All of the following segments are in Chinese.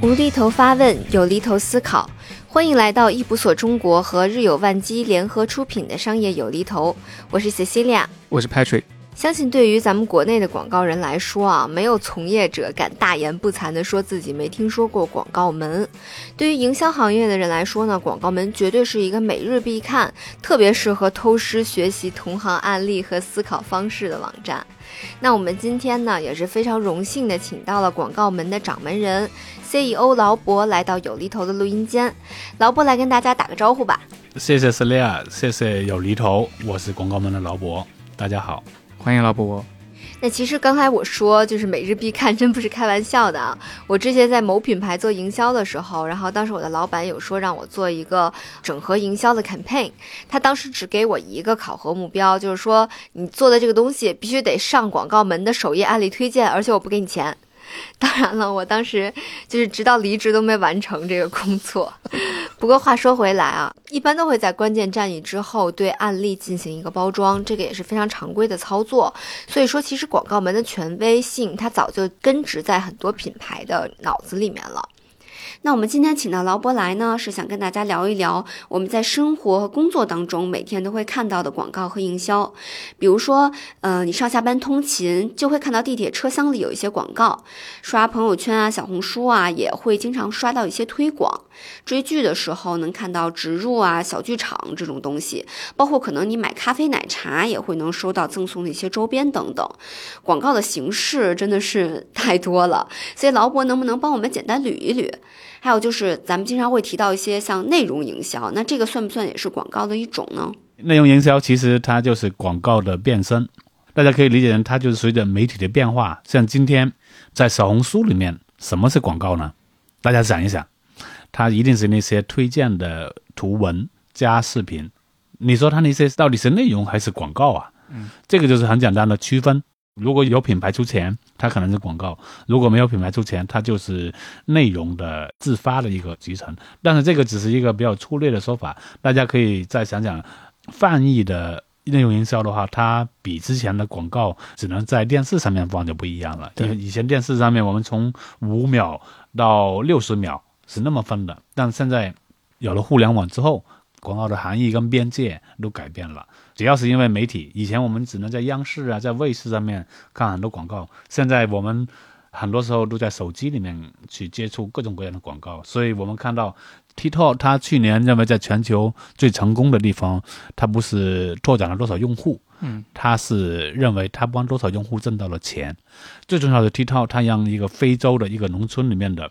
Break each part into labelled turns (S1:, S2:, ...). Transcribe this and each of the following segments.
S1: 无厘头发问，有厘头思考。欢迎来到易普所中国和日有万机联合出品的商业有厘头，我是 Cecilia，
S2: 我是 Patrick。
S1: 相信对于咱们国内的广告人来说啊，没有从业者敢大言不惭地说自己没听说过广告门。对于营销行业的人来说呢，广告门绝对是一个每日必看，特别适合偷师学习同行案例和思考方式的网站。那我们今天呢，也是非常荣幸的，请到了广告门的掌门人 CEO 劳勃来到有厘头的录音间。劳勃来跟大家打个招呼吧。
S3: 谢谢 Celia，谢谢有厘头，我是广告门的劳勃，大家好。
S2: 欢迎老伯。
S1: 那其实刚才我说就是每日必看，真不是开玩笑的啊！我之前在某品牌做营销的时候，然后当时我的老板有说让我做一个整合营销的 campaign，他当时只给我一个考核目标，就是说你做的这个东西必须得上广告门的首页案例推荐，而且我不给你钱。当然了，我当时就是直到离职都没完成这个工作。不过话说回来啊，一般都会在关键战役之后对案例进行一个包装，这个也是非常常规的操作。所以说，其实广告门的权威性它早就根植在很多品牌的脑子里面了。那我们今天请到劳伯来呢，是想跟大家聊一聊我们在生活和工作当中每天都会看到的广告和营销。比如说，呃，你上下班通勤就会看到地铁车厢里有一些广告，刷朋友圈啊、小红书啊，也会经常刷到一些推广。追剧的时候能看到植入啊、小剧场这种东西，包括可能你买咖啡、奶茶也会能收到赠送的一些周边等等。广告的形式真的是 太多了，所以劳勃能不能帮我们简单捋一捋？还有就是，咱们经常会提到一些像内容营销，那这个算不算也是广告的一种呢？
S3: 内容营销其实它就是广告的变身，大家可以理解成它就是随着媒体的变化。像今天在小红书里面，什么是广告呢？大家想一想，它一定是那些推荐的图文加视频。你说它那些到底是内容还是广告啊？嗯，这个就是很简单的区分。如果有品牌出钱，它可能是广告；如果没有品牌出钱，它就是内容的自发的一个集成。但是这个只是一个比较粗略的说法，大家可以再想想，泛义的内容营销的话，它比之前的广告只能在电视上面放就不一样了。因为以前电视上面我们从五秒到六十秒是那么分的，但现在有了互联网之后。广告的含义跟边界都改变了，主要是因为媒体。以前我们只能在央视啊，在卫视上面看很多广告，现在我们很多时候都在手机里面去接触各种各样的广告。所以我们看到 TikTok，它去年认为在全球最成功的地方，它不是拓展了多少用户，嗯，它是认为它帮多少用户挣到了钱。最重要的，TikTok 它让一个非洲的一个农村里面的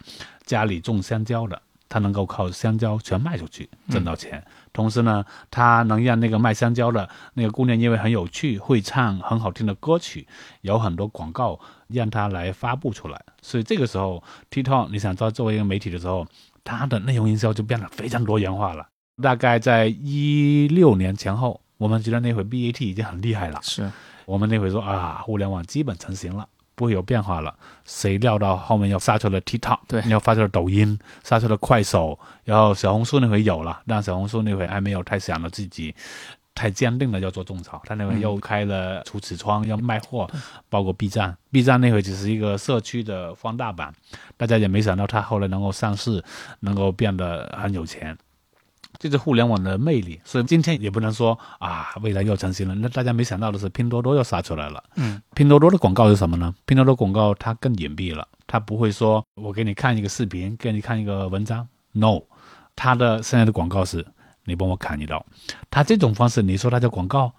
S3: 家里种香蕉的，他能够靠香蕉全卖出去挣到钱。同时呢，他能让那个卖香蕉的那个姑娘，因为很有趣，会唱很好听的歌曲，有很多广告让他来发布出来。所以这个时候，TikTok 你想做作为一个媒体的时候，它的内容营销就变得非常多元化了。大概在一六年前后，我们觉得那会 BAT 已经很厉害了。
S2: 是
S3: 我们那会说啊，互联网基本成型了。不会有变化了，谁料到后面又杀出了 TikTok，
S2: 对，
S3: 又发出了抖音，杀出了快手，然后小红书那回有了，但小红书那回还没有太想到自己太坚定的要做种草，他那回又开了除此窗要卖货，包括 B 站，B 站那回只是一个社区的放大版，大家也没想到他后来能够上市，能够变得很有钱。这是互联网的魅力，所以今天也不能说啊，未来又成型了。那大家没想到的是，拼多多又杀出来了。嗯，拼多多的广告是什么呢？拼多多广告它更隐蔽了，它不会说我给你看一个视频，给你看一个文章。No，它的现在的广告是，你帮我砍一刀。它这种方式，你说它叫广告，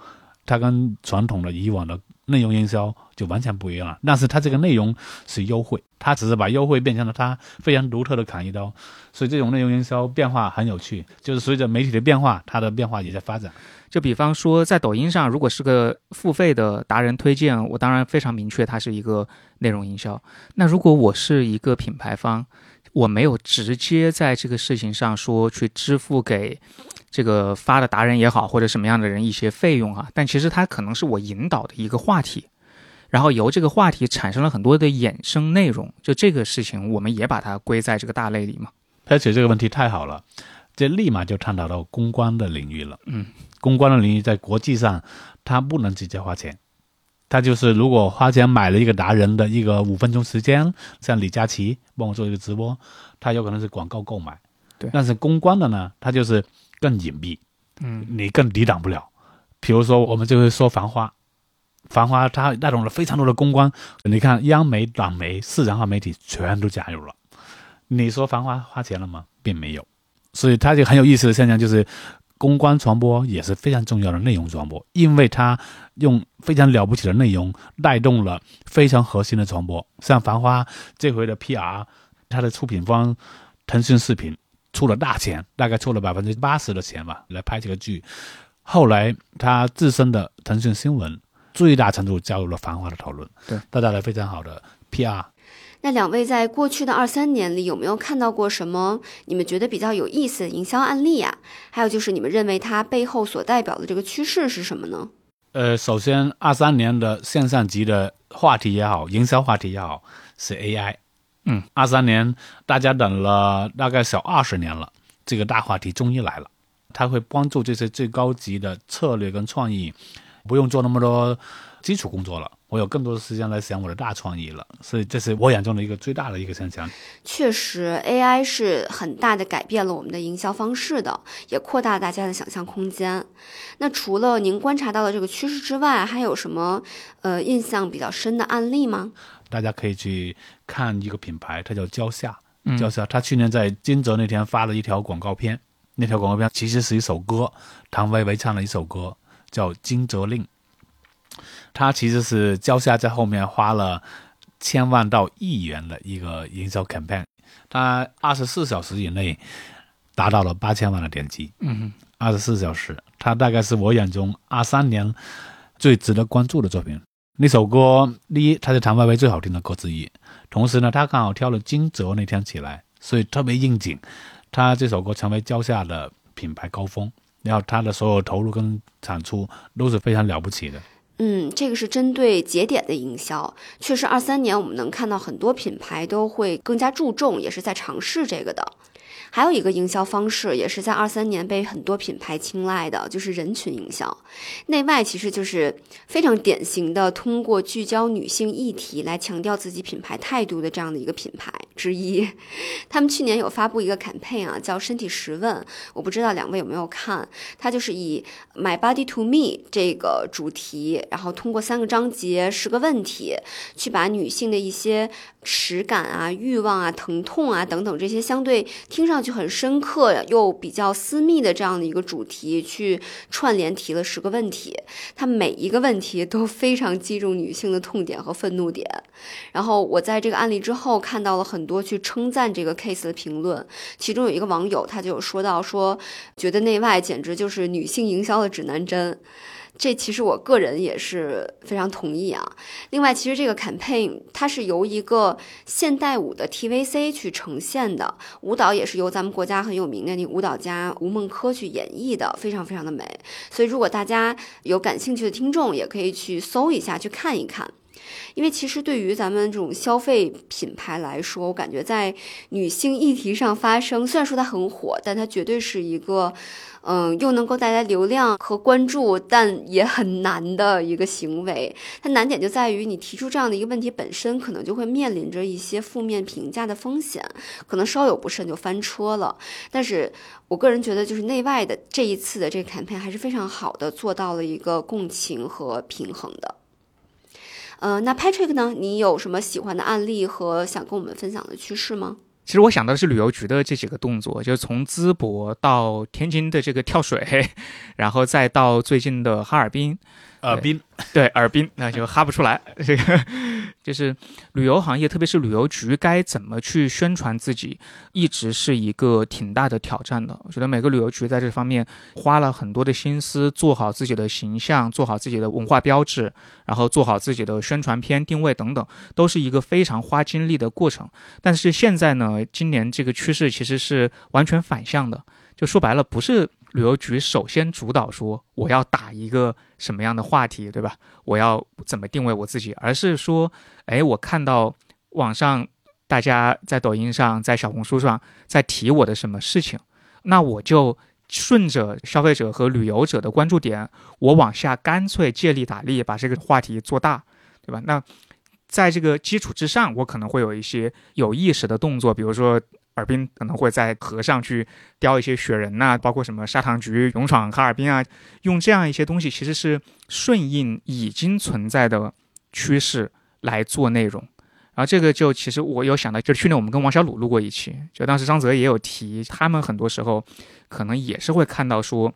S3: 它跟传统的以往的。内容营销就完全不一样了，但是它这个内容是优惠，它只是把优惠变成了它非常独特的砍一刀，所以这种内容营销变化很有趣，就是随着媒体的变化，它的变化也在发展。
S2: 就比方说在抖音上，如果是个付费的达人推荐，我当然非常明确它是一个内容营销。那如果我是一个品牌方，我没有直接在这个事情上说去支付给。这个发的达人也好，或者什么样的人一些费用啊，但其实它可能是我引导的一个话题，然后由这个话题产生了很多的衍生内容，就这个事情我们也把它归在这个大类里嘛。
S3: Patrick 这个问题太好了，这立马就探讨到公关的领域了。
S2: 嗯，
S3: 公关的领域在国际上，它不能直接花钱，它就是如果花钱买了一个达人的一个五分钟时间，像李佳琦帮我做一个直播，他有可能是广告购买。
S2: 对
S3: 但是公关的呢，他就是更隐蔽，
S2: 嗯
S3: 你更抵挡不了。比如说，我们就会说《繁花》，《繁花》它带动了非常多的公关，你看央媒、党媒、市场化媒体全都加入了。你说《繁花》花钱了吗？并没有。所以它就很有意思的现象就是，公关传播也是非常重要的内容传播，因为它用非常了不起的内容带动了非常核心的传播。像《繁花》这回的 PR，它的出品方腾讯视频出了大钱，大概出了百分之八十的钱吧，来拍这个剧。后来他自身的腾讯新闻最大程度加入了《繁华》的讨论，
S2: 对，
S3: 带来了非常好的 PR。
S1: 那两位在过去的二三年里，有没有看到过什么你们觉得比较有意思的营销案例啊、还有就是你们认为它背后所代表的这个趋势是什么呢？
S3: 呃，首先二三年的线上级的话题也好，营销话题也好，是 AI。
S2: 嗯，
S3: 二三年大家等了大概小二十年了，这个大话题终于来了。它会帮助这些最高级的策略跟创意，不用做那么多基础工作了，我有更多的时间来想我的大创意了。所以这是我眼中的一个最大的一个现象。
S1: 确实，AI 是很大的改变了我们的营销方式的，也扩大大家的想象空间。那除了您观察到的这个趋势之外，还有什么呃印象比较深的案例吗？
S3: 大家可以去看一个品牌，它叫蕉下。
S2: 嗯
S3: 蕉下，它去年在金泽那天发了一条广告片，那条广告片其实是一首歌，唐维维唱了一首歌，叫《金泽令》。它其实是蕉下在后面花了千万到亿元的一个营销 campaign，它二十四小时以内达到了八千万的点击。
S2: 嗯
S3: 二十四小时，它大概是我眼中二三年最值得关注的作品。那首歌，第一，它是谭维维最好听的歌之一，同时呢，他刚好挑了惊蛰那天起来，所以特别应景。他这首歌成为蕉下的品牌高峰，然后他的所有投入跟产出都是非常了不起的。
S1: 嗯，这个是针对节点的营销，确实二三年我们能看到很多品牌都会更加注重，也是在尝试这个的。还有一个营销方式，也是在二三年被很多品牌青睐的，就是人群营销。内外其实就是非常典型的通过聚焦女性议题来强调自己品牌态度的这样的一个品牌之一。他们去年有发布一个 campaign 啊，叫“身体十问”，我不知道两位有没有看？它就是以 “My Body to Me” 这个主题，然后通过三个章节、十个问题，去把女性的一些实感啊、欲望啊、疼痛啊等等这些相对听上去很深刻又比较私密的这样的一个主题，去串联提了十个问题。它每一个问题都非常击中女性的痛点和愤怒点。然后我在这个案例之后看到了很多去称赞这个 case 的评论，其中有一个网友他就有说到说，觉得内外简直就是女性营销的指南针。这其实我个人也是非常同意啊。另外，其实这个 campaign 它是由一个现代舞的 TVC 去呈现的，舞蹈也是由咱们国家很有名的那舞蹈家吴孟珂去演绎的，非常非常的美。所以，如果大家有感兴趣的听众，也可以去搜一下，去看一看。因为其实对于咱们这种消费品牌来说，我感觉在女性议题上发声，虽然说它很火，但它绝对是一个，嗯，又能够带来流量和关注，但也很难的一个行为。它难点就在于你提出这样的一个问题本身，可能就会面临着一些负面评价的风险，可能稍有不慎就翻车了。但是我个人觉得，就是内外的这一次的这个 campaign 还是非常好的，做到了一个共情和平衡的。呃，那 Patrick 呢？你有什么喜欢的案例和想跟我们分享的趋势吗？
S2: 其实我想到的是旅游局的这几个动作，就是从淄博到天津的这个跳水，然后再到最近的哈尔滨，
S3: 尔滨，
S2: 对，耳滨那就哈不出来。这个就是旅游行业，特别是旅游局该怎么去宣传自己，一直是一个挺大的挑战的。我觉得每个旅游局在这方面花了很多的心思，做好自己的形象，做好自己的文化标志，然后做好自己的宣传片定位等等，都是一个非常花精力的过程。但是现在呢，今年这个趋势其实是完全反向的，就说白了，不是旅游局首先主导说我要打一个什么样的话题，对吧？我要怎么定位我自己，而是说，哎，我看到网上大家在抖音上、在小红书上在提我的什么事情，那我就顺着消费者和旅游者的关注点，我往下干脆借力打力，把这个话题做大，对吧？那在这个基础之上，我可能会有一些有意识的动作，比如说。尔滨可能会在河上去雕一些雪人呐，包括什么砂糖橘勇闯哈尔滨啊，用这样一些东西，其实是顺应已经存在的趋势来做内容。然后这个就其实我有想到，就去年我们跟王小鲁录过一期，就当时张泽也有提，他们很多时候可能也是会看到说，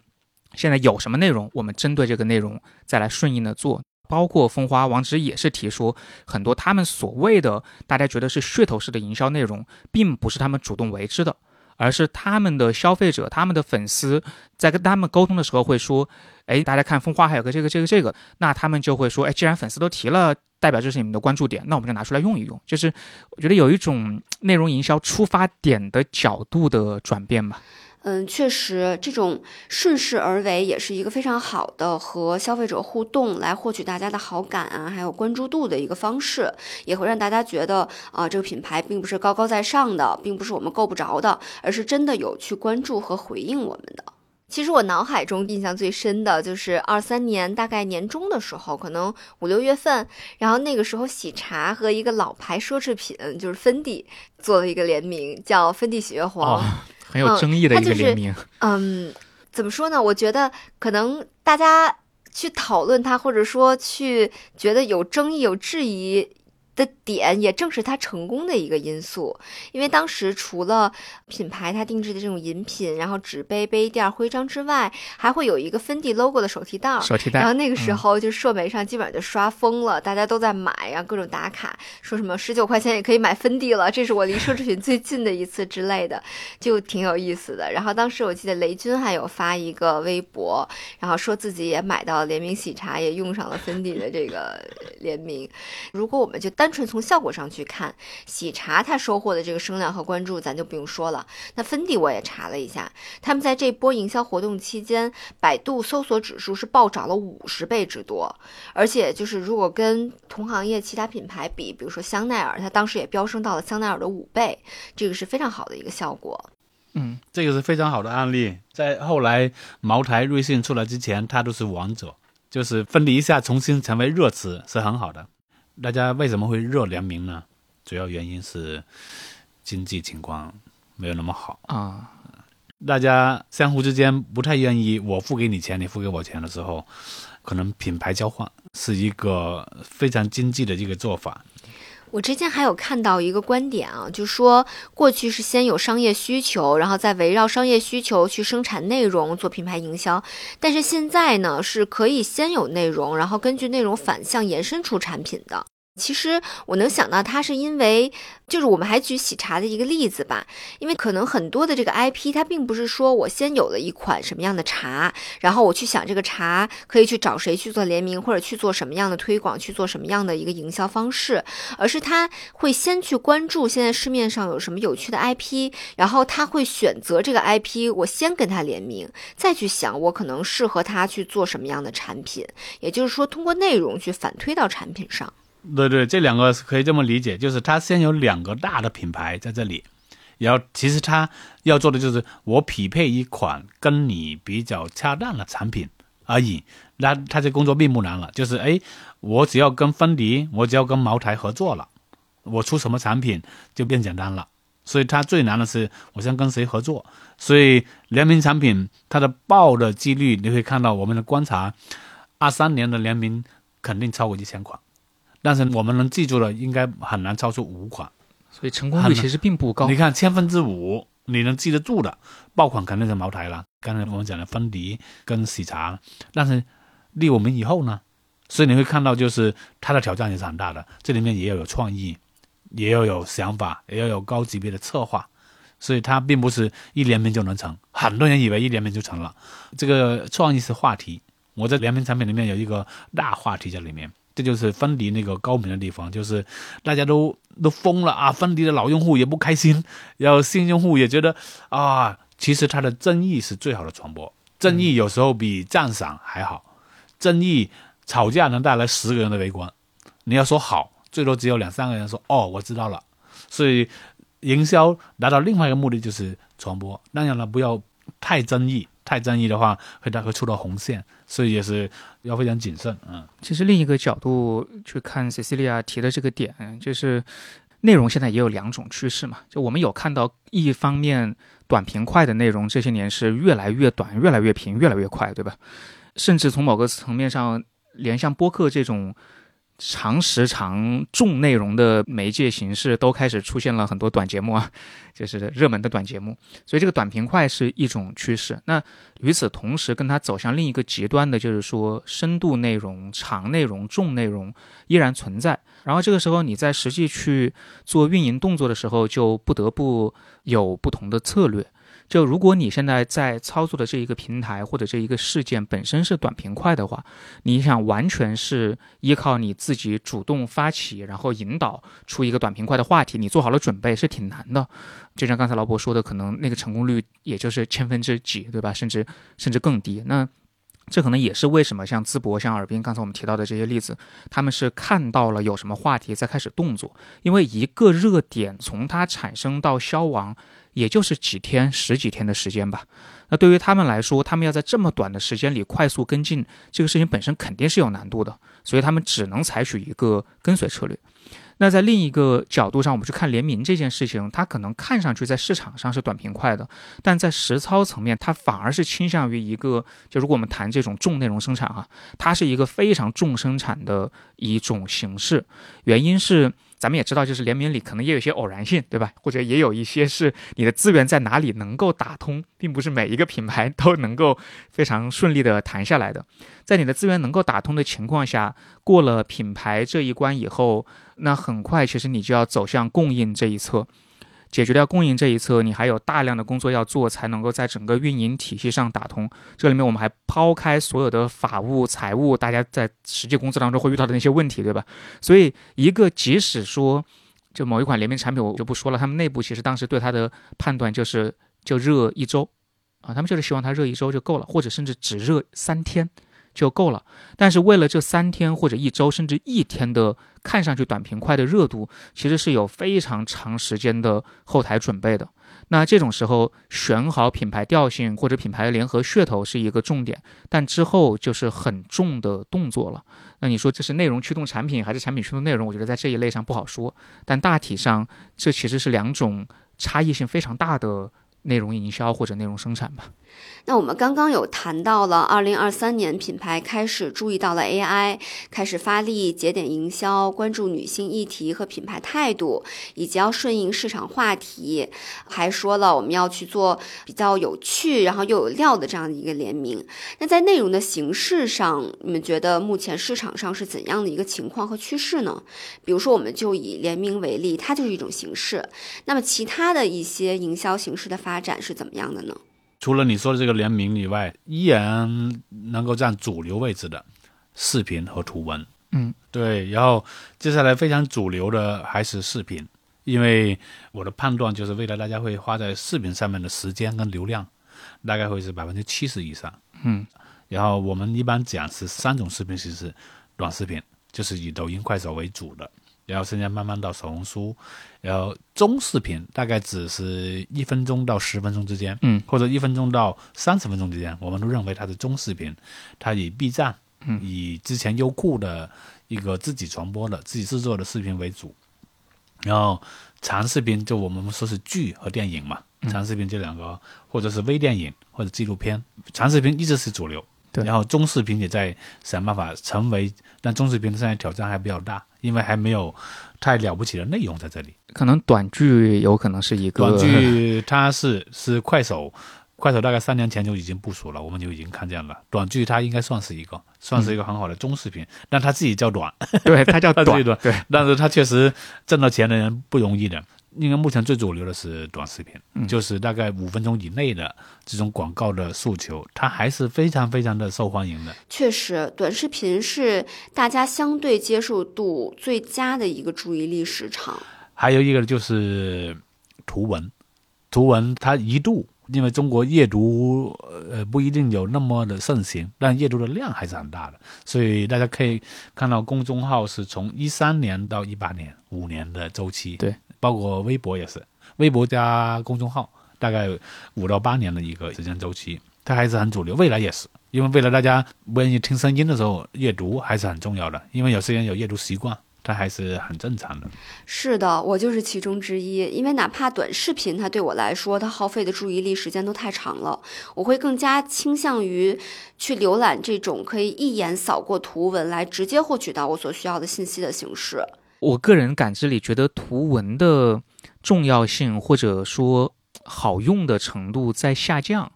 S2: 现在有什么内容，我们针对这个内容再来顺应的做。包括风花王直也是提出，很多他们所谓的大家觉得是噱头式的营销内容，并不是他们主动为之的，而是他们的消费者、他们的粉丝在跟他们沟通的时候会说，哎，大家看风花还有个这个这个这个，那他们就会说，哎，既然粉丝都提了，代表这是你们的关注点，那我们就拿出来用一用。就是我觉得有一种内容营销出发点的角度的转变吧。
S1: 嗯，确实，这种顺势而为也是一个非常好的和消费者互动，来获取大家的好感啊，还有关注度的一个方式，也会让大家觉得啊，这个品牌并不是高高在上的，并不是我们够不着的，而是真的有去关注和回应我们的。其实我脑海中印象最深的就是二三年大概年中的时候，可能五六月份，然后那个时候喜茶和一个老牌奢侈品就是芬迪做了一个联名，叫芬迪喜悦黄。
S2: 很有争议的一个联名，
S1: 嗯，怎么说呢？我觉得可能大家去讨论它，或者说去觉得有争议、有质疑。的点也正是它成功的一个因素，因为当时除了品牌它定制的这种饮品，然后纸杯、杯垫、徽章之外，还会有一个芬迪 logo 的手提袋。
S2: 手提袋。
S1: 然后那个时候就社媒上基本上就刷疯了，大家都在买然后，各种打卡，说什么十九块钱也可以买芬迪了，这是我离奢侈品最近的一次之类的，就挺有意思的。然后当时我记得雷军还有发一个微博，然后说自己也买到联名喜茶，也用上了芬迪的这个联名。如果我们就单单纯从效果上去看，喜茶它收获的这个声量和关注，咱就不用说了。那芬迪我也查了一下，他们在这波营销活动期间，百度搜索指数是暴涨了五十倍之多。而且就是如果跟同行业其他品牌比，比如说香奈儿，它当时也飙升到了香奈儿的五倍，这个是非常好的一个效果。
S3: 嗯，这个是非常好的案例。在后来茅台、瑞幸出来之前，它都是王者，就是芬迪一下重新成为热词，是很好的。大家为什么会热联名呢？主要原因是经济情况没有那么好
S2: 啊。
S3: 大家相互之间不太愿意，我付给你钱，你付给我钱的时候，可能品牌交换是一个非常经济的一个做法。
S1: 我之前还有看到一个观点啊，就说过去是先有商业需求，然后再围绕商业需求去生产内容做品牌营销，但是现在呢是可以先有内容，然后根据内容反向延伸出产品的。其实我能想到，它是因为，就是我们还举喜茶的一个例子吧，因为可能很多的这个 IP，它并不是说我先有了一款什么样的茶，然后我去想这个茶可以去找谁去做联名，或者去做什么样的推广，去做什么样的一个营销方式，而是他会先去关注现在市面上有什么有趣的 IP，然后他会选择这个 IP，我先跟他联名，再去想我可能适合他去做什么样的产品，也就是说通过内容去反推到产品上。
S3: 对对，这两个可以这么理解，就是他先有两个大的品牌在这里，然后其实他要做的就是我匹配一款跟你比较恰当的产品而已。那他这工作并不难了，就是哎，我只要跟芬迪，我只要跟茅台合作了，我出什么产品就变简单了。所以它最难的是我先跟谁合作。所以联名产品它的爆的几率，你会看到我们的观察，二三年的联名肯定超过一千款。但是我们能记住的应该很难超出五款，
S2: 所以成功率其实并不高。
S3: 你看千分之五，你能记得住的爆款肯定是茅台了。刚才我们讲的芬迪跟喜茶，但是立我们以后呢？所以你会看到，就是它的挑战也是很大的。这里面也要有创意，也要有想法，也要有高级别的策划。所以它并不是一联名就能成。很多人以为一联名就成了，这个创意是话题。我在联名产品里面有一个大话题在里面。这就是芬迪那个高明的地方，就是大家都都疯了啊！芬迪的老用户也不开心，然后新用户也觉得啊，其实它的争议是最好的传播，争议有时候比赞赏还好，争议吵架能带来十个人的围观，你要说好，最多只有两三个人说哦，我知道了，所以营销达到另外一个目的就是传播，当然了，不要太争议，太争议的话会它会触到红线，所以也是要非常谨慎。嗯，
S2: 其实另一个角度去看 Cecilia 提的这个点，就是内容现在也有两种趋势嘛。就我们有看到一方面短平快的内容这些年是越来越短、越来越平、越来越快，对吧？甚至从某个层面上，连像播客这种。长时长重内容的媒介形式都开始出现了很多短节目啊，就是热门的短节目，所以这个短平快是一种趋势。那与此同时，跟它走向另一个极端的，就是说深度内容、长内容、重内容依然存在。然后这个时候你在实际去做运营动作的时候，就不得不有不同的策略。就如果你现在在操作的这一个平台或者这一个事件本身是短平快的话，你想完全是依靠你自己主动发起，然后引导出一个短平快的话题，你做好了准备是挺难的。就像刚才老伯说的，可能那个成功率也就是千分之几，对吧？甚至甚至更低。那这可能也是为什么像淄博、像尔滨刚才我们提到的这些例子，他们是看到了有什么话题在开始动作，因为一个热点从它产生到消亡。也就是几天、十几天的时间吧。那对于他们来说，他们要在这么短的时间里快速跟进这个事情本身肯定是有难度的，所以他们只能采取一个跟随策略。那在另一个角度上，我们去看联名这件事情，它可能看上去在市场上是短平快的，但在实操层面，它反而是倾向于一个，就如果我们谈这种重内容生产哈，它是一个非常重生产的一种形式。原因是。咱们也知道，就是联名里可能也有一些偶然性，对吧？或者也有一些是你的资源在哪里能够打通，并不是每一个品牌都能够非常顺利的谈下来的。在你的资源能够打通的情况下，过了品牌这一关以后，那很快其实你就要走向供应这一侧。解决掉供应这一侧，你还有大量的工作要做，才能够在整个运营体系上打通。这里面我们还抛开所有的法务、财务，大家在实际工作当中会遇到的那些问题，对吧？所以，一个即使说就某一款联名产品，我就不说了，他们内部其实当时对它的判断就是就热一周啊，他们就是希望它热一周就够了，或者甚至只热三天。就够了，但是为了这三天或者一周甚至一天的看上去短平快的热度，其实是有非常长时间的后台准备的。那这种时候选好品牌调性或者品牌联合噱头是一个重点，但之后就是很重的动作了。那你说这是内容驱动产品还是产品驱动内容？我觉得在这一类上不好说，但大体上这其实是两种差异性非常大的内容营销或者内容生产吧。
S1: 那我们刚刚有谈到了，二零二三年品牌开始注意到了 AI，开始发力节点营销，关注女性议题和品牌态度，以及要顺应市场话题，还说了我们要去做比较有趣，然后又有料的这样的一个联名。那在内容的形式上，你们觉得目前市场上是怎样的一个情况和趋势呢？比如说，我们就以联名为例，它就是一种形式。那么其他的一些营销形式的发展是怎么样的呢？
S3: 除了你说的这个联名以外，依然能够占主流位置的视频和图文，
S2: 嗯，
S3: 对。然后接下来非常主流的还是视频，因为我的判断就是未来大家会花在视频上面的时间跟流量，大概会是百分之七十以上，
S2: 嗯。
S3: 然后我们一般讲是三种视频形式，短视频就是以抖音、快手为主的。然后现在慢慢到小红书，然后中视频大概只是一分钟到十分钟之间，
S2: 嗯，
S3: 或者一分钟到三十分钟之间，我们都认为它是中视频。它以 B 站，
S2: 嗯，
S3: 以之前优酷的一个自己传播的、自己制作的视频为主。然后长视频就我们说是剧和电影嘛，长视频这两个，或者是微电影或者纪录片，长视频一直是主流。然后中视频也在想办法成为，但中视频现在挑战还比较大，因为还没有太了不起的内容在这里。
S2: 可能短剧有可能是一个
S3: 短剧，它是是快手，快手大概三年前就已经部署了，我们就已经看见了。短剧它应该算是一个，算是一个很好的中视频，但它自己叫短，
S2: 对，它叫 短，
S3: 对，但是它确实挣到钱的人不容易的。应该目前最主流的是短视频，就是大概五分钟以内的这种广告的诉求，它还是非常非常的受欢迎的。
S1: 确实，短视频是大家相对接受度最佳的一个注意力市场。
S3: 还有一个就是图文，图文它一度因为中国阅读呃不一定有那么的盛行，但阅读的量还是很大的，所以大家可以看到公众号是从一三年到一八年五年的周期，
S2: 对，
S3: 包括微博也是，微博加公众号大概五到八年的一个时间周期，它还是很主流，未来也是。因为未来大家不愿意听声音的时候，阅读还是很重要的。因为有些人有阅读习惯，它还是很正常的。
S1: 是的，我就是其中之一。因为哪怕短视频，它对我来说，它耗费的注意力时间都太长了，我会更加倾向于去浏览这种可以一眼扫过图文来直接获取到我所需要的信息的形式。
S2: 我个人感知里觉得图文的重要性或者说好用的程度在下降。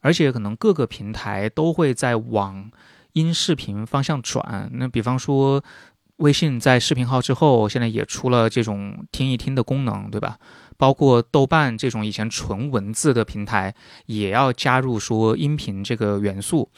S2: 而且可能各个平台都会在往音视频方向转。那比方说，微信在视频号之后，现在也出了这种听一听的功能，对吧？包括豆瓣这种以前纯文字的平台，也要加入说音频这个元素。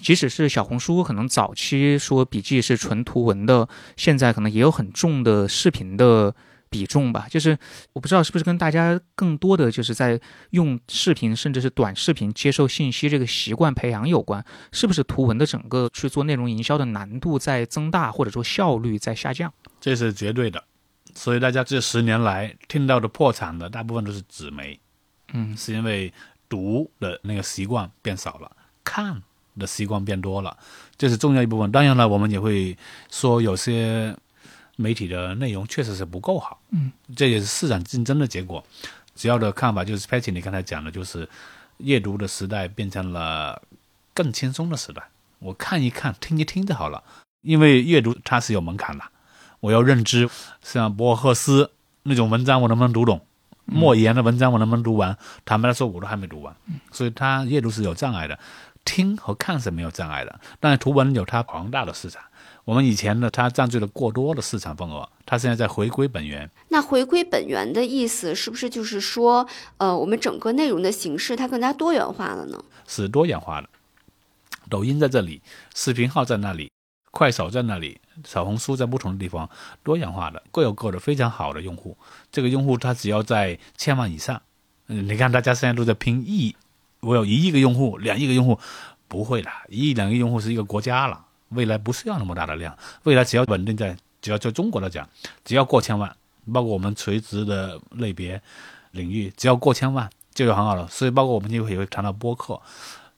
S2: 即使是小红书，可能早期说笔记是纯图文的，现在可能也有很重的视频的。比重吧，就是我不知道是不是跟大家更多的就是在用视频甚至是短视频接受信息这个习惯培养有关，是不是图文的整个去做内容营销的难度在增大，或者说效率在下降？
S3: 这是绝对的。所以大家这十年来听到的破产的大部分都是纸媒，
S2: 嗯，
S3: 是因为读的那个习惯变少了，看的习惯变多了，这是重要一部分。当然了，我们也会说有些。媒体的内容确实是不够好，
S2: 嗯，
S3: 这也是市场竞争的结果。主要的看法就是，Patty，你刚才讲的，就是阅读的时代变成了更轻松的时代。我看一看，听一听就好了。因为阅读它是有门槛的，我要认知，像博赫斯那种文章，我能不能读懂？莫言的文章我能不能读完？坦白来说，我都还没读完，所以他阅读是有障碍的。听和看是没有障碍的，但是图文有它庞大的市场。我们以前呢，它占据了过多的市场份额，它现在在回归本源。
S1: 那回归本源的意思是不是就是说，呃，我们整个内容的形式它更加多元化了呢？
S3: 是多元化的。抖音在这里，视频号在那里，快手在那里，小红书在不同的地方，多元化的，各有各的非常好的用户。这个用户他只要在千万以上，你看大家现在都在拼亿，我有一亿个用户，两亿个用户，不会的，一亿两亿用户是一个国家了。未来不是要那么大的量，未来只要稳定在，只要在中国来讲，只要过千万，包括我们垂直的类别领域，只要过千万就有很好的。所以，包括我们今天也会谈到播客，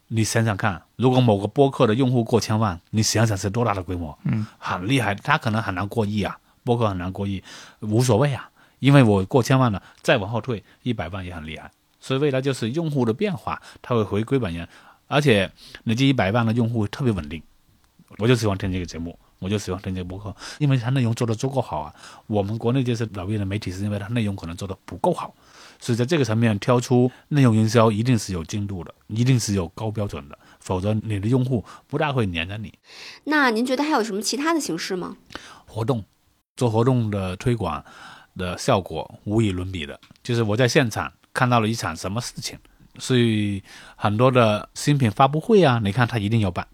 S3: 你想想看，如果某个播客的用户过千万，你想想是多大的规模？
S2: 嗯，
S3: 很厉害，他可能很难过亿啊，播客很难过亿，无所谓啊，因为我过千万了，再往后退一百万也很厉害。所以未来就是用户的变化，它会回归本源，而且你这一百万的用户特别稳定。我就喜欢听这个节目，我就喜欢听这个播客，因为它内容做的足够好啊。我们国内就是老一的媒体是因为它内容可能做的不够好，所以在这个层面挑出内容营销一定是有精度的，一定是有高标准的，否则你的用户不大会黏着你。
S1: 那您觉得还有什么其他的形式吗？
S3: 活动，做活动的推广的效果无与伦比的，就是我在现场看到了一场什么事情，所以很多的新品发布会啊，你看他一定要办。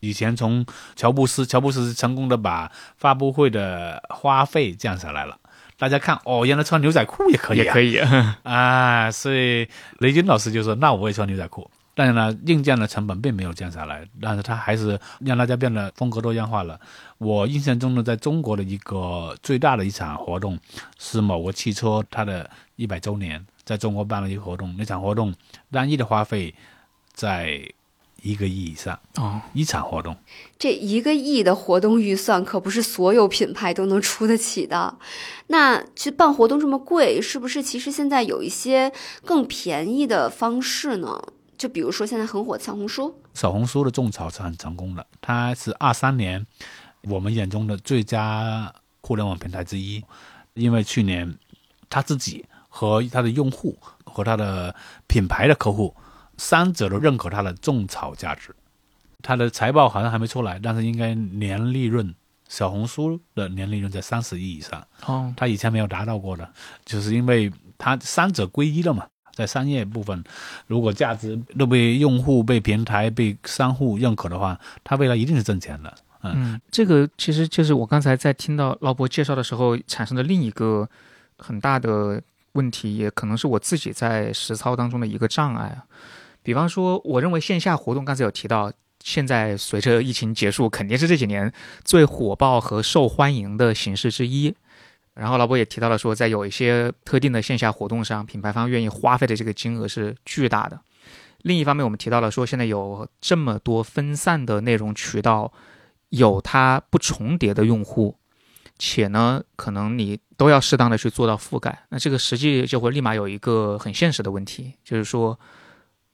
S3: 以前从乔布斯，乔布斯成功的把发布会的花费降下来了。大家看，哦，原来穿牛仔裤也可以，
S2: 也可以
S3: 啊。所以雷军老师就说：“那我也穿牛仔裤。”但是呢，硬件的成本并没有降下来，但是它还是让大家变得风格多样化了。我印象中呢，在中国的一个最大的一场活动是某个汽车它的一百周年，在中国办了一个活动，那场活动单一的花费在。一个亿以上
S2: 哦，
S3: 一场活动，
S1: 这一个亿的活动预算可不是所有品牌都能出得起的。那去办活动这么贵，是不是其实现在有一些更便宜的方式呢？就比如说现在很火的小红书，
S3: 小红书的种草是很成功的，它是二三年我们眼中的最佳互联网平台之一，因为去年他自己和他的用户和他的品牌的客户。三者都认可它的种草价值，它的财报好像还没出来，但是应该年利润，小红书的年利润在三十亿以上。
S2: 哦，
S3: 它以前没有达到过的，就是因为它三者归一了嘛。在商业部分，如果价值都被用户、被平台、被商户认可的话，它未来一定是挣钱的。
S2: 嗯，这个其实就是我刚才在听到老伯介绍的时候产生的另一个很大的。问题，也可能是我自己在实操当中的一个障碍啊。比方说，我认为线下活动，刚才有提到，现在随着疫情结束，肯定是这几年最火爆和受欢迎的形式之一。然后老伯也提到了说，在有一些特定的线下活动上，品牌方愿意花费的这个金额是巨大的。另一方面，我们提到了说，现在有这么多分散的内容渠道，有它不重叠的用户，且呢，可能你都要适当的去做到覆盖。那这个实际就会立马有一个很现实的问题，就是说，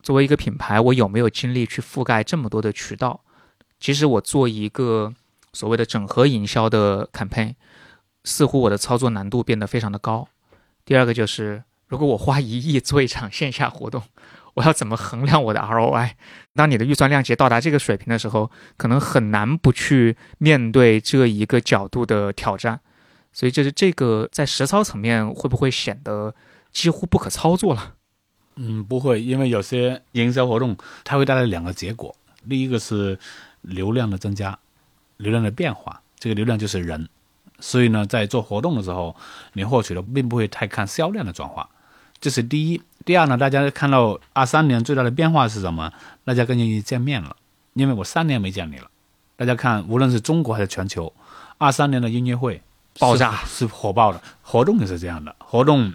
S2: 作为一个品牌，我有没有精力去覆盖这么多的渠道？其实我做一个所谓的整合营销的 campaign，似乎我的操作难度变得非常的高。第二个就是，如果我花一亿做一场线下活动，我要怎么衡量我的 ROI？当你的预算量级到达这个水平的时候，可能很难不去面对这一个角度的挑战。所以，就是这个在实操层面会不会显得几乎不可操作了？
S3: 嗯，不会，因为有些营销活动它会带来两个结果：第一个是流量的增加，流量的变化。这个流量就是人，所以呢，在做活动的时候，你获取的并不会太看销量的转化。这是第一。第二呢，大家看到二三年最大的变化是什么？大家更愿意见面了，因为我三年没见你了。大家看，无论是中国还是全球，二三年的音乐会
S2: 爆炸
S3: 是火爆的，活动也是这样的。活动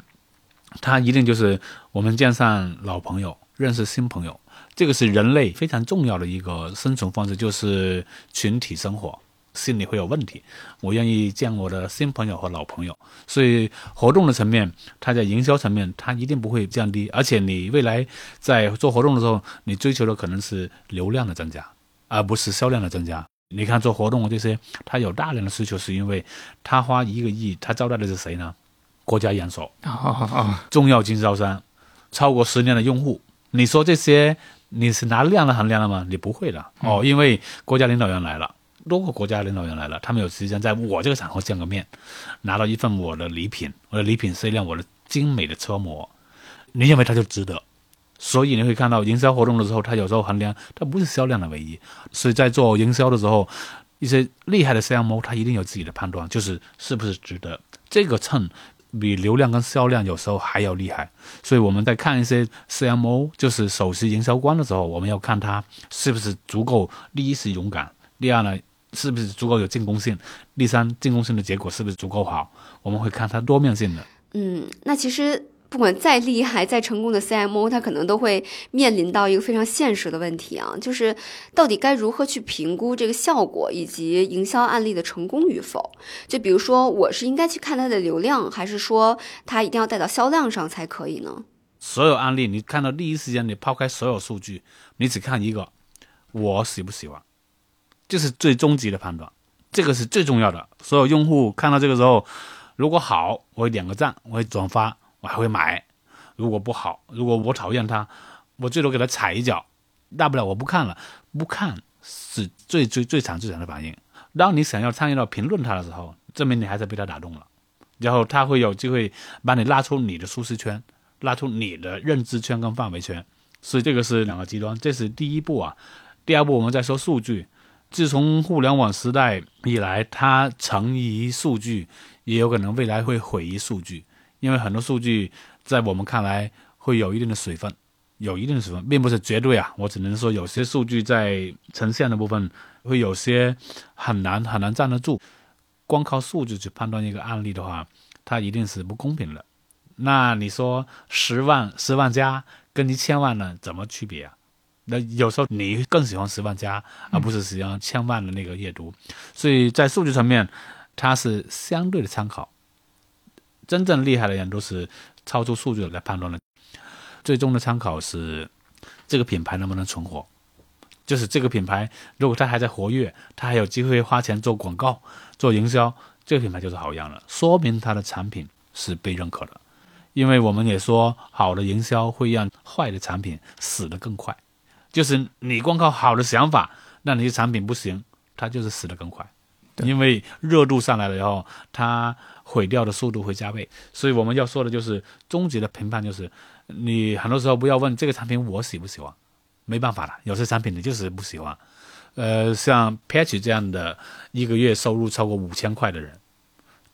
S3: 它一定就是我们见上老朋友，认识新朋友，这个是人类非常重要的一个生存方式，就是群体生活。心理会有问题，我愿意见我的新朋友和老朋友，所以活动的层面，它在营销层面，它一定不会降低。而且你未来在做活动的时候，你追求的可能是流量的增加，而不是销量的增加。你看做活动这些，它有大量的需求，是因为他花一个亿，他招待的是谁呢？国家元首重要经销商，超过十年的用户。你说这些你是拿量来衡量的吗？你不会的哦，因为国家领导人来了。多个国家领导人来了，他们有时间在我这个场合见个面，拿到一份我的礼品，我的礼品是一辆我的精美的车模，你认为它就值得？所以你会看到营销活动的时候，它有时候衡量它不是销量的唯一，所以在做营销的时候，一些厉害的 CMO 他一定有自己的判断，就是是不是值得这个秤比流量跟销量有时候还要厉害。所以我们在看一些 CMO，就是首席营销官的时候，我们要看他是不是足够第一是勇敢，第二呢？是不是足够有进攻性？第三，进攻性的结果是不是足够好？我们会看他多面性的。
S1: 嗯，那其实不管再厉害、再成功的 CMO，他可能都会面临到一个非常现实的问题啊，就是到底该如何去评估这个效果以及营销案例的成功与否？就比如说，我是应该去看它的流量，还是说它一定要带到销量上才可以呢？
S3: 所有案例，你看到第一时间，你抛开所有数据，你只看一个，我喜不喜欢？这是最终极的判断，这个是最重要的。所有用户看到这个时候，如果好，我会点个赞，我会转发，还会买；如果不好，如果我讨厌他，我最多给他踩一脚，大不了我不看了。不看是最最最惨最惨的反应。当你想要参与到评论他的时候，证明你还是被他打动了，然后他会有机会把你拉出你的舒适圈，拉出你的认知圈跟范围圈。所以这个是两个极端，这是第一步啊。第二步，我们再说数据。自从互联网时代以来，它成疑数据，也有可能未来会毁于数据，因为很多数据在我们看来会有一定的水分，有一定的水分，并不是绝对啊。我只能说，有些数据在呈现的部分会有些很难很难站得住。光靠数据去判断一个案例的话，它一定是不公平的。那你说十万十万加跟一千万呢，怎么区别啊？那有时候你更喜欢十万加，而不是喜欢千万的那个阅读，所以在数据层面，它是相对的参考。真正厉害的人都是超出数据来判断的。最终的参考是这个品牌能不能存活，就是这个品牌如果它还在活跃，它还有机会花钱做广告、做营销，这个品牌就是好样的，说明它的产品是被认可的。因为我们也说，好的营销会让坏的产品死得更快。就是你光靠好的想法，那你的产品不行，它就是死得更快，因为热度上来了以后，它毁掉的速度会加倍。所以我们要说的就是终极的评判，就是你很多时候不要问这个产品我喜不喜欢，没办法了，有些产品你就是不喜欢。呃，像 Patch 这样的一个月收入超过五千块的人，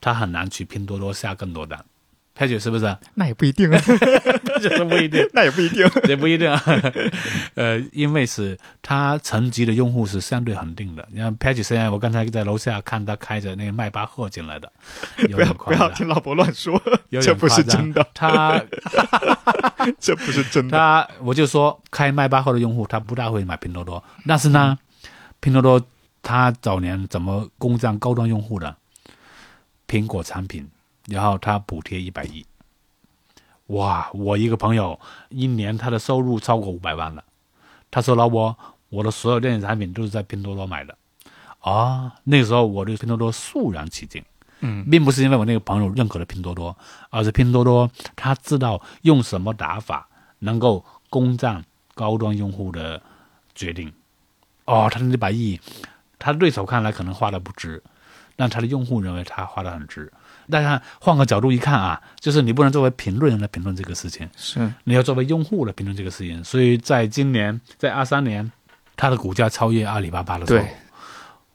S3: 他很难去拼多多下更多单，，Page 是不是？
S2: 那也不一定啊，
S3: 这不一定，
S2: 那也不一定。
S3: 也不一定啊。呃，因为是它层级的用户是相对恒定的。你看 Page 现在，我刚才在楼下看他开着那个迈巴赫进来的，有
S2: 不要
S3: 点夸张
S2: 不要听老伯乱说，
S3: 有
S2: 这不是真的，
S3: 他
S2: 这不是真的。
S3: 他，我就说开迈巴赫的用户，他不大会买拼多多，但是呢，拼多多他早年怎么攻占高端用户的？苹果产品，然后他补贴一百亿，哇！我一个朋友一年他的收入超过五百万了，他说老伯，我的所有电子产品都是在拼多多买的，啊，那个时候我对拼多多肃然起敬。
S2: 嗯，
S3: 并不是因为我那个朋友认可了拼多多，而是拼多多他知道用什么打法能够攻占高端用户的决定。哦，他的那百亿，他的对手看来可能花的不值，但他的用户认为他花的很值。大家换个角度一看啊，就是你不能作为评论人来评论这个事情，
S2: 是
S3: 你要作为用户来评论这个事情。所以在今年，在二三年，它的股价超越阿里巴巴的时候，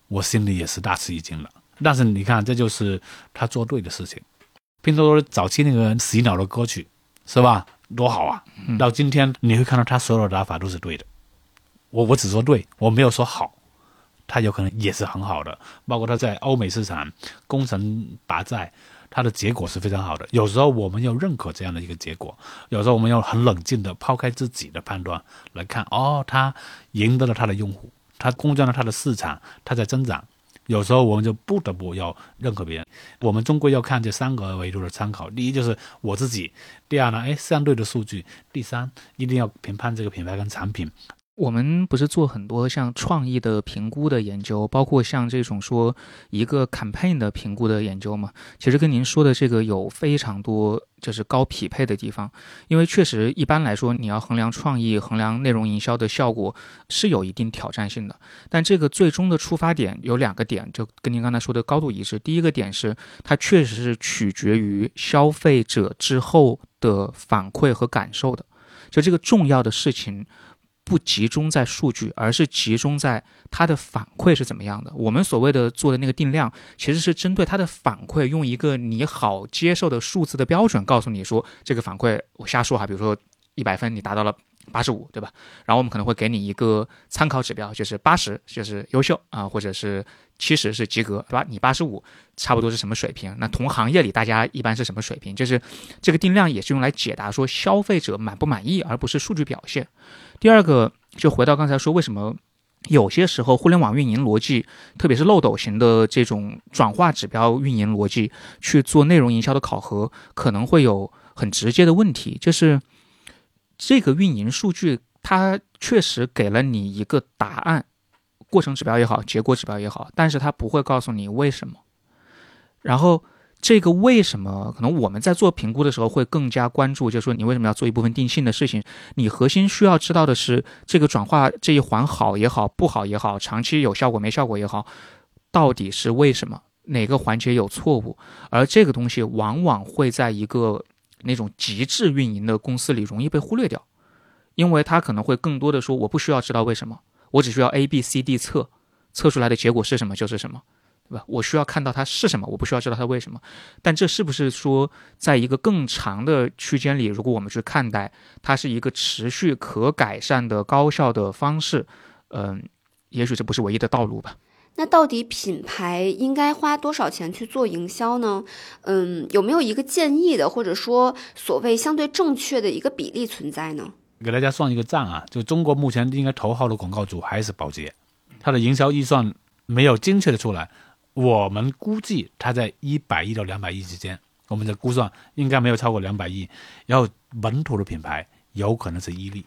S3: 我心里也是大吃一惊了。但是你看，这就是他做对的事情。拼多多早期那个洗脑的歌曲，是吧？多好啊！到今天你会看到他所有的打法都是对的。我我只说对，我没有说好，它有可能也是很好的。包括它在欧美市场攻城拔寨，它的结果是非常好的。有时候我们要认可这样的一个结果，有时候我们要很冷静的抛开自己的判断来看，哦，它赢得了它的用户，它攻占了它的市场，它在增长。有时候我们就不得不要认可别人，我们终归要看这三个维度的参考。第一就是我自己，第二呢，哎，相对的数据，第三一定要评判这个品牌跟产品。
S2: 我们不是做很多像创意的评估的研究，包括像这种说一个 campaign 的评估的研究嘛？其实跟您说的这个有非常多就是高匹配的地方，因为确实一般来说，你要衡量创意、衡量内容营销的效果是有一定挑战性的。但这个最终的出发点有两个点，就跟您刚才说的高度一致。第一个点是它确实是取决于消费者之后的反馈和感受的，就这个重要的事情。不集中在数据，而是集中在它的反馈是怎么样的。我们所谓的做的那个定量，其实是针对它的反馈，用一个你好接受的数字的标准，告诉你说这个反馈，我瞎说哈，比如说一百分你达到了八十五，对吧？然后我们可能会给你一个参考指标，就是八十就是优秀啊，或者是七十是及格，对吧？你八十五差不多是什么水平？那同行业里大家一般是什么水平？就是这个定量也是用来解答说消费者满不满意，而不是数据表现。第二个，就回到刚才说，为什么有些时候互联网运营逻辑，特别是漏斗型的这种转化指标运营逻辑去做内容营销的考核，可能会有很直接的问题，就是这个运营数据它确实给了你一个答案，过程指标也好，结果指标也好，但是它不会告诉你为什么，然后。这个为什么可能我们在做评估的时候会更加关注，就是说你为什么要做一部分定性的事情？你核心需要知道的是这个转化这一环好也好，不好也好，长期有效果没效果也好，到底是为什么？哪个环节有错误？而这个东西往往会在一个那种极致运营的公司里容易被忽略掉，因为他可能会更多的说我不需要知道为什么，我只需要 A B C D 测，测出来的结果是什么就是什么。对吧？我需要看到它是什么，我不需要知道它为什么。但这是不是说，在一个更长的区间里，如果我们去看待它是一个持续可改善的高效的方式，嗯，也许这不是唯一的道路吧。
S1: 那到底品牌应该花多少钱去做营销呢？嗯，有没有一个建议的，或者说所谓相对正确的一个比例存在呢？
S3: 给大家算一个账啊，就中国目前应该头号的广告主还是宝洁，它的营销预算没有精确的出来。我们估计它在一百亿到两百亿之间，我们的估算应该没有超过两百亿。然后本土的品牌有可能是伊利，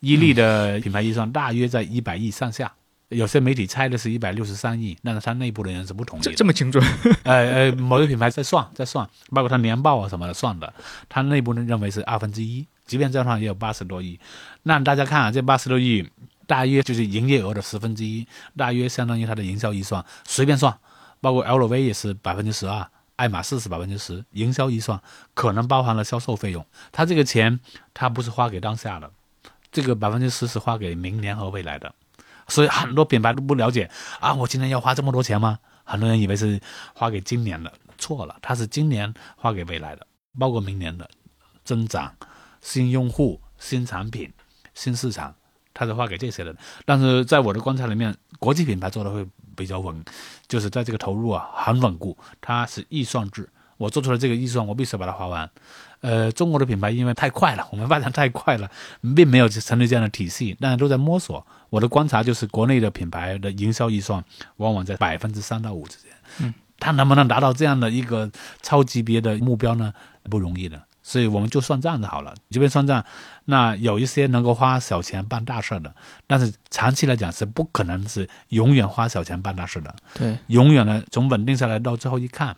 S3: 伊利的品牌预算大约在一百亿上下。有些媒体猜的是一百六十三亿，但是他内部的人是不同意的。
S2: 这么精准？
S3: 呃呃，某个品牌在算，在算，包括他年报啊什么的算的，他内部呢认为是二分之一。即便这样算，也有八十多亿。那大家看啊，这八十多亿大约就是营业额的十分之一，大约相当于它的营销预算，随便算。包括 LV 也是百分之十二，爱马仕是百分之十，营销预算可能包含了销售费用。他这个钱他不是花给当下的，这个百分之十是花给明年和未来的。所以很多品牌都不了解啊，我今年要花这么多钱吗？很多人以为是花给今年的，错了，它是今年花给未来的。包括明年的增长、新用户、新产品、新市场，它是花给这些的。但是在我的观察里面，国际品牌做的会比较稳，就是在这个投入啊很稳固，它是预算制。我做出来这个预算，我必须把它花完。呃，中国的品牌因为太快了，我们发展太快了，并没有成立这样的体系，大家都在摸索。我的观察就是，国内的品牌的营销预算往往在百分之三到五之间。
S2: 嗯，
S3: 它能不能达到这样的一个超级别的目标呢？不容易的。所以我们就算账就好了，这边算账。那有一些能够花小钱办大事的，但是长期来讲是不可能是永远花小钱办大事的。
S2: 对，
S3: 永远呢，从稳定下来到最后一看。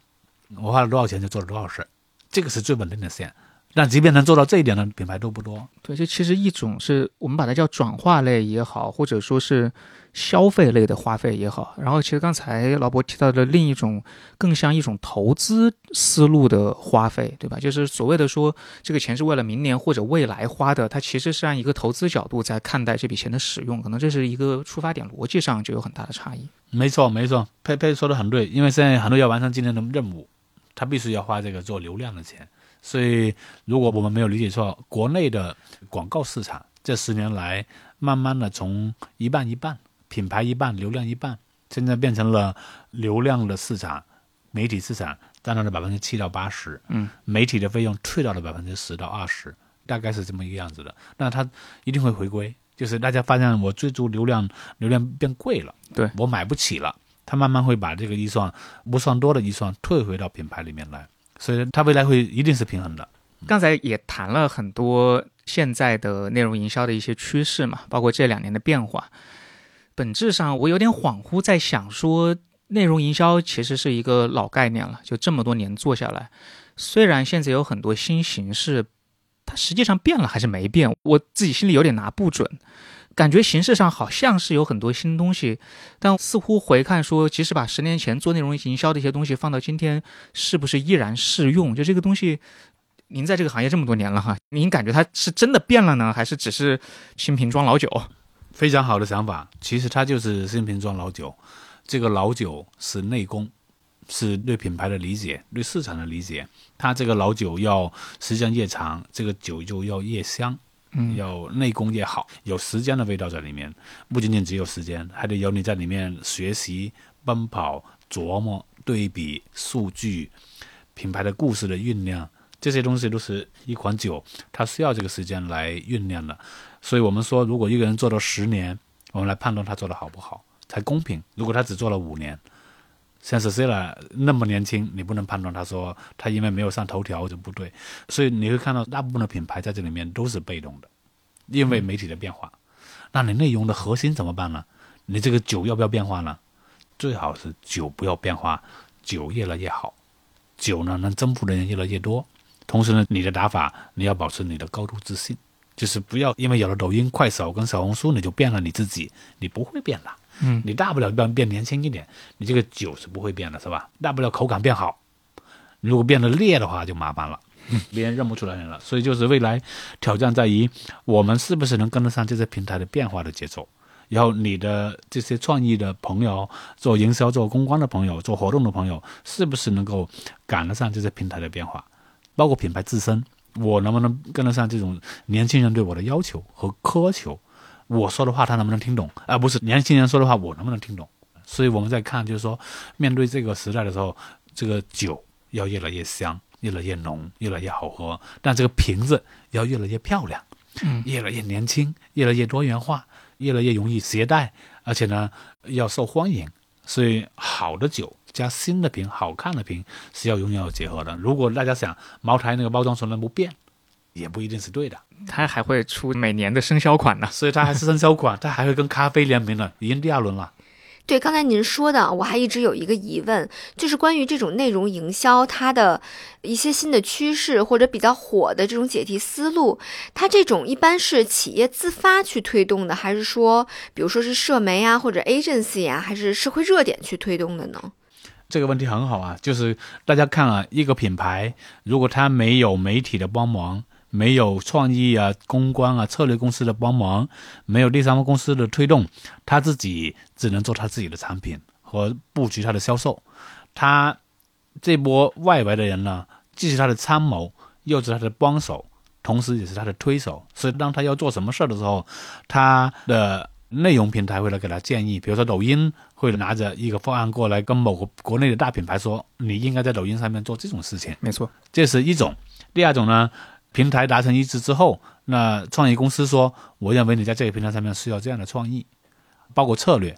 S3: 我花了多少钱就做了多少事，这个是最稳定的线。但即便能做到这一点的品牌都不多。
S2: 对，这其实一种是我们把它叫转化类也好，或者说是消费类的花费也好。然后，其实刚才老伯提到的另一种，更像一种投资思路的花费，对吧？就是所谓的说这个钱是为了明年或者未来花的，它其实是按一个投资角度在看待这笔钱的使用，可能这是一个出发点逻辑上就有很大的差异。
S3: 没错，没错，佩佩说的很对，因为现在很多要完成今年的任务。他必须要花这个做流量的钱，所以如果我们没有理解错，国内的广告市场这十年来慢慢的从一半一半，品牌一半，流量一半，现在变成了流量的市场，媒体市场占到了百分之七到八十，
S2: 嗯，
S3: 媒体的费用退到了百分之十到二十，大概是这么一个样子的。那它一定会回归，就是大家发现我追逐流量，流量变贵了，
S2: 对
S3: 我买不起了。他慢慢会把这个预算不算多的预算退回到品牌里面来，所以它未来会一定是平衡的。
S2: 刚才也谈了很多现在的内容营销的一些趋势嘛，包括这两年的变化。本质上，我有点恍惚，在想说，内容营销其实是一个老概念了，就这么多年做下来，虽然现在有很多新形式，它实际上变了还是没变，我自己心里有点拿不准。感觉形式上好像是有很多新东西，但似乎回看说，即使把十年前做内容营销的一些东西放到今天，是不是依然适用？就这个东西，您在这个行业这么多年了哈，您感觉它是真的变了呢，还是只是新瓶装老酒？
S3: 非常好的想法，其实它就是新瓶装老酒。这个老酒是内功，是对品牌的理解，对市场的理解。它这个老酒要时间越长，这个酒就要越香。
S2: 嗯，
S3: 要内功也好，有时间的味道在里面，不仅仅只有时间，还得有你在里面学习、奔跑、琢磨、对比数据、品牌的故事的酝酿，这些东西都是一款酒，它需要这个时间来酝酿的。所以我们说，如果一个人做了十年，我们来判断他做的好不好才公平。如果他只做了五年，像 c e l a 那么年轻，你不能判断他说他因为没有上头条就不对，所以你会看到大部分的品牌在这里面都是被动的，因为媒体的变化。那你内容的核心怎么办呢？你这个酒要不要变化呢？最好是酒不要变化，酒越来越好，酒呢能征服的人越来越多。同时呢，你的打法你要保持你的高度自信，就是不要因为有了抖音、快手跟小红书你就变了你自己，你不会变的。
S2: 嗯，
S3: 你大不了变变年轻一点，你这个酒是不会变的，是吧？大不了口感变好，如果变得烈的话就麻烦了，别人认不出来了。所以就是未来挑战在于我们是不是能跟得上这些平台的变化的节奏，然后你的这些创意的朋友、做营销、做公关的朋友、做活动的朋友，是不是能够赶得上这些平台的变化？包括品牌自身，我能不能跟得上这种年轻人对我的要求和苛求？我说的话他能不能听懂？而不是年轻人说的话我能不能听懂？所以我们在看，就是说，面对这个时代的时候，这个酒要越来越香，越来越浓，越来越好喝，但这个瓶子要越来越漂亮，
S2: 嗯，
S3: 越来越年轻，越来越多元化，越来越容易携带，而且呢要受欢迎。所以好的酒加新的瓶、好看的瓶是要永远要结合的。如果大家想茅台那个包装从来不变。也不一定是对的，
S2: 它还会出每年的生肖款呢，
S3: 所以它还是生肖款，它还会跟咖啡联名呢，已经第二轮了。
S1: 对，刚才您说的，我还一直有一个疑问，就是关于这种内容营销，它的一些新的趋势或者比较火的这种解题思路，它这种一般是企业自发去推动的，还是说，比如说是社媒啊或者 agency 啊，还是社会热点去推动的呢？
S3: 这个问题很好啊，就是大家看啊，一个品牌如果它没有媒体的帮忙。没有创意啊、公关啊、策略公司的帮忙，没有第三方公司的推动，他自己只能做他自己的产品和布局他的销售。他这波外围的人呢，既是他的参谋，又是他的帮手，同时也是他的推手。所以当他要做什么事儿的时候，他的内容平台会来给他建议。比如说抖音会拿着一个方案过来跟某个国内的大品牌说，你应该在抖音上面做这种事情。
S2: 没错，
S3: 这是一种。第二种呢，平台达成一致之后，那创意公司说，我认为你在这个平台上面需要这样的创意，包括策略。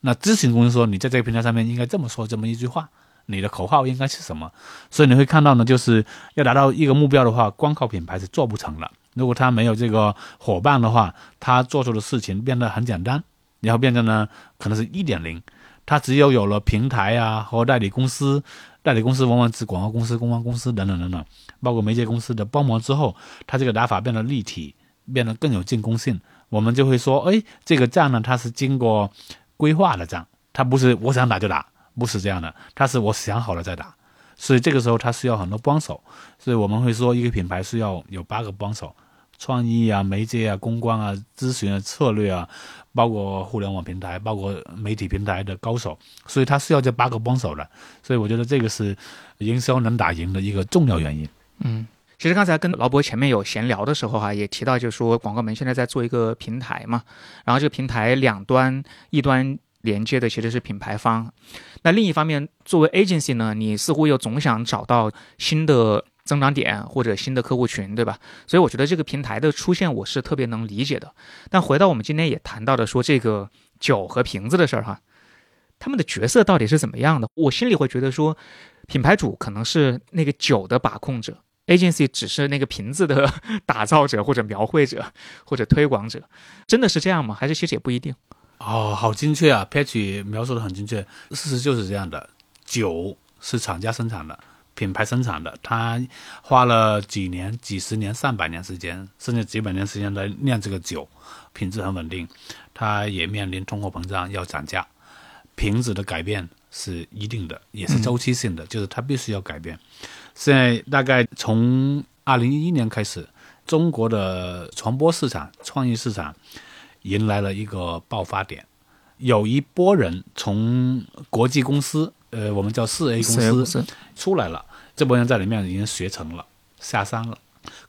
S3: 那咨询公司说，你在这个平台上面应该这么说这么一句话，你的口号应该是什么？所以你会看到呢，就是要达到一个目标的话，光靠品牌是做不成的。如果他没有这个伙伴的话，他做出的事情变得很简单，然后变得呢可能是一点零。他只有有了平台啊和代理公司，代理公司往往指广告公司、公关公司等等等等，包括媒介公司的帮忙之后，他这个打法变得立体，变得更有进攻性。我们就会说，哎，这个仗呢，它是经过。规划的仗，他不是我想打就打，不是这样的，他是我想好了再打，所以这个时候他需要很多帮手，所以我们会说一个品牌需要有八个帮手，创意啊、媒介啊、公关啊、咨询啊、策略啊，包括互联网平台、包括媒体平台的高手，所以他需要这八个帮手的，所以我觉得这个是营销能打赢的一个重要原因。
S2: 嗯。其实刚才跟劳博前面有闲聊的时候哈，也提到就是说广告门现在在做一个平台嘛，然后这个平台两端一端连接的其实是品牌方，那另一方面作为 agency 呢，你似乎又总想找到新的增长点或者新的客户群，对吧？所以我觉得这个平台的出现我是特别能理解的。但回到我们今天也谈到的说这个酒和瓶子的事儿哈，他们的角色到底是怎么样的？我心里会觉得说，品牌主可能是那个酒的把控者。agency 只是那个瓶子的打造者或者描绘者 或者推广者，真的是这样吗？还是其实也不一定？
S3: 哦，好精确啊，Patch 描述的很精确。事实就是这样的，酒是厂家生产的，品牌生产的，他花了几年、几十年、上百年时间，甚至几百年时间来酿这个酒，品质很稳定。它也面临通货膨胀要涨价，瓶子的改变是一定的，也是周期性的，就是它必须要改变。现在大概从二零一一年开始，中国的传播市场、创意市场迎来了一个爆发点，有一波人从国际公司，呃，我们叫四 A 公司出来了，这波人在里面已经学成了，下山了。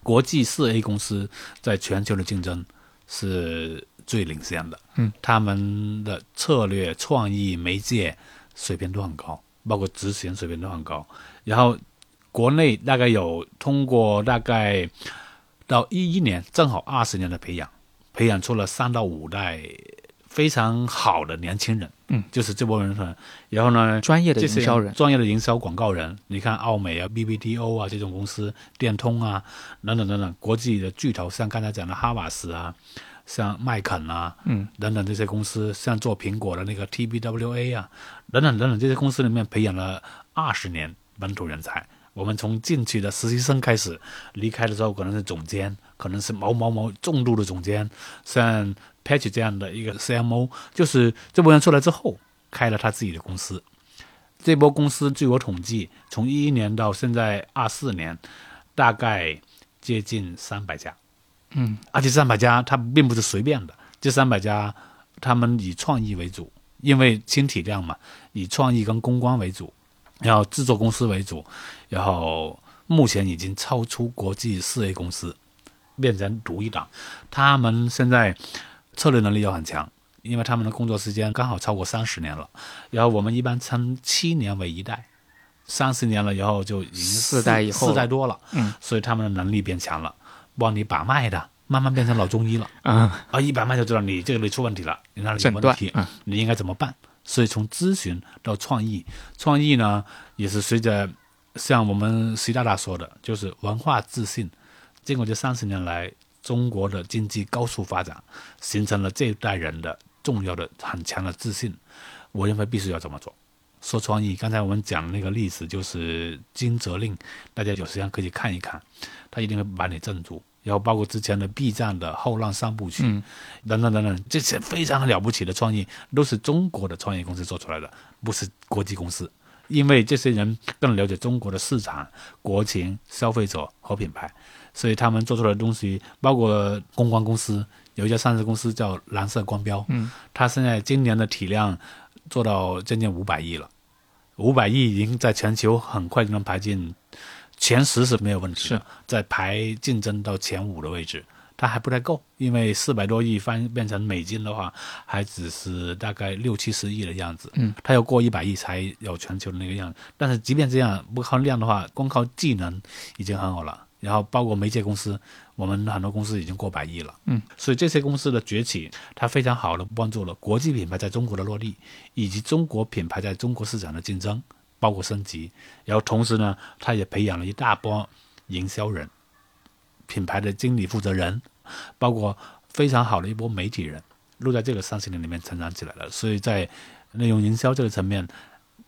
S3: 国际四 A 公司在全球的竞争是最领先的，
S2: 嗯，
S3: 他们的策略、创意、媒介水平都很高，包括执行水平都很高，然后。国内大概有通过大概到一一年，正好二十年的培养，培养出了三到五代非常好的年轻人。
S2: 嗯，
S3: 就是这波人。然后呢，
S2: 专业的营销人，
S3: 专业的营销广告人。你看奥美啊、BBTO 啊这种公司，电通啊等等等等，国际的巨头，像刚才讲的哈瓦斯啊，像麦肯啊，
S2: 嗯，
S3: 等等这些公司，像做苹果的那个 TBWA 啊，等等等等这些公司里面培养了二十年本土人才。我们从进去的实习生开始，离开的时候可能是总监，可能是某某某重度的总监，像 Patch 这样的一个 CMO，就是这波人出来之后开了他自己的公司。这波公司据我统计，从一一年到现在二四年，大概接近三百家。
S2: 嗯，
S3: 而且三百家它并不是随便的，这三百家他们以创意为主，因为轻体量嘛，以创意跟公关为主。然后制作公司为主，然后目前已经超出国际四 A 公司，变成独一档。他们现在策略能力又很强，因为他们的工作时间刚好超过三十年了。然后我们一般称七年为一代，三十年了以后就已经四
S2: 代以后
S3: 四代多了。
S2: 嗯，
S3: 所以他们的能力变强了，帮你把脉的，慢慢变成老中医了。
S2: 啊
S3: 啊，一把脉就知道你这个里出问题了，你那里有问题，你应该怎么办？所以从咨询到创意，创意呢也是随着像我们习大大说的，就是文化自信。经过这三十年来，中国的经济高速发展，形成了这一代人的重要的很强的自信。我认为必须要这么做。说创意，刚才我们讲的那个例子就是金泽令，大家有时间可以看一看，他一定会把你镇住。然后包括之前的 B 站的后浪三部曲，等等等等，这些非常了不起的创意，都是中国的创业公司做出来的，不是国际公司。因为这些人更了解中国的市场、国情、消费者和品牌，所以他们做出来的东西，包括公关公司，有一家上市公司叫蓝色光标，
S2: 嗯，
S3: 它现在今年的体量做到将近五百亿了，五百亿已经在全球很快就能排进前十是没有问题的
S2: 是，
S3: 在排竞争到前五的位置，它还不太够，因为四百多亿翻变成美金的话，还只是大概六七十亿的样子。
S2: 嗯，
S3: 它要过一百亿才有全球的那个样子。但是即便这样，不靠量的话，光靠技能已经很好了。然后包括媒介公司，我们很多公司已经过百亿了。
S2: 嗯，
S3: 所以这些公司的崛起，它非常好的帮助了国际品牌在中国的落地，以及中国品牌在中国市场的竞争，包括升级。然后同时呢，它也培养了一大波营销人、品牌的经理负责人，包括非常好的一波媒体人，都在这个三十年里面成长起来了。所以在内容营销这个层面，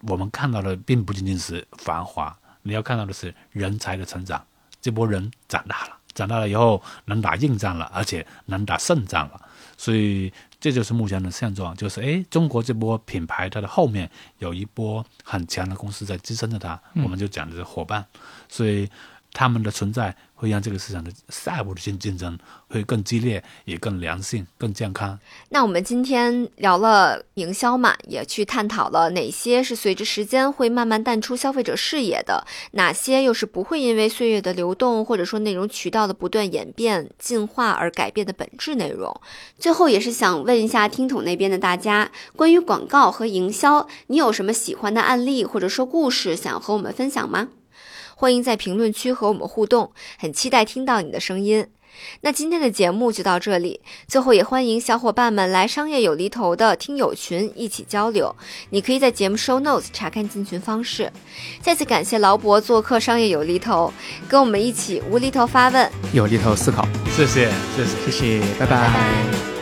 S3: 我们看到的并不仅仅是繁华，你要看到的是人才的成长。这波人长大了，长大了以后能打硬仗了，而且能打胜仗了。所以这就是目前的现状，就是哎，中国这波品牌它的后面有一波很强的公司在支撑着它，我们就讲的是伙伴，所以他们的存在会让这个市场的下一步的竞竞争会更激烈，也更良性、更健康。
S1: 那我们今天聊了营销嘛，也去探讨了哪些是随着时间会慢慢淡出消费者视野的，哪些又是不会因为岁月的流动或者说内容渠道的不断演变进化而改变的本质内容。最后也是想问一下听筒那边的大家，关于广告和营销，你有什么喜欢的案例或者说故事想要和我们分享吗？欢迎在评论区和我们互动，很期待听到你的声音。那今天的节目就到这里，最后也欢迎小伙伴们来商业有厘头的听友群一起交流。你可以在节目 show notes 查看进群方式。再次感谢劳勃做客商业有厘头，跟我们一起无厘头发问。
S2: 有厘头思考，
S3: 谢谢，谢谢。
S2: 谢谢，拜
S1: 拜
S2: 拜
S1: 拜